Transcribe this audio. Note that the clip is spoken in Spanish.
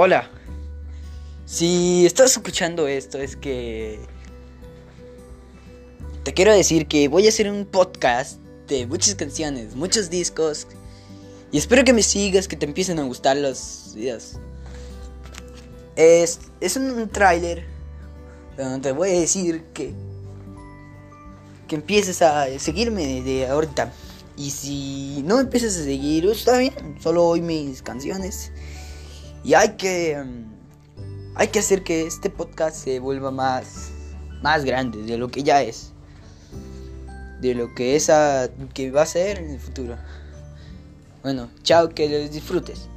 Hola. Si estás escuchando esto es que... Te quiero decir que voy a hacer un podcast de muchas canciones, muchos discos. Y espero que me sigas, que te empiecen a gustar los videos. Es, es un tráiler donde te voy a decir que... Que empieces a seguirme de ahorita. Y si no empiezas a seguir, está bien. Solo oí mis canciones. Y hay que. mm, hay que hacer que este podcast se vuelva más. Más grande de lo que ya es. De lo que esa. que va a ser en el futuro. Bueno, chao, que los disfrutes.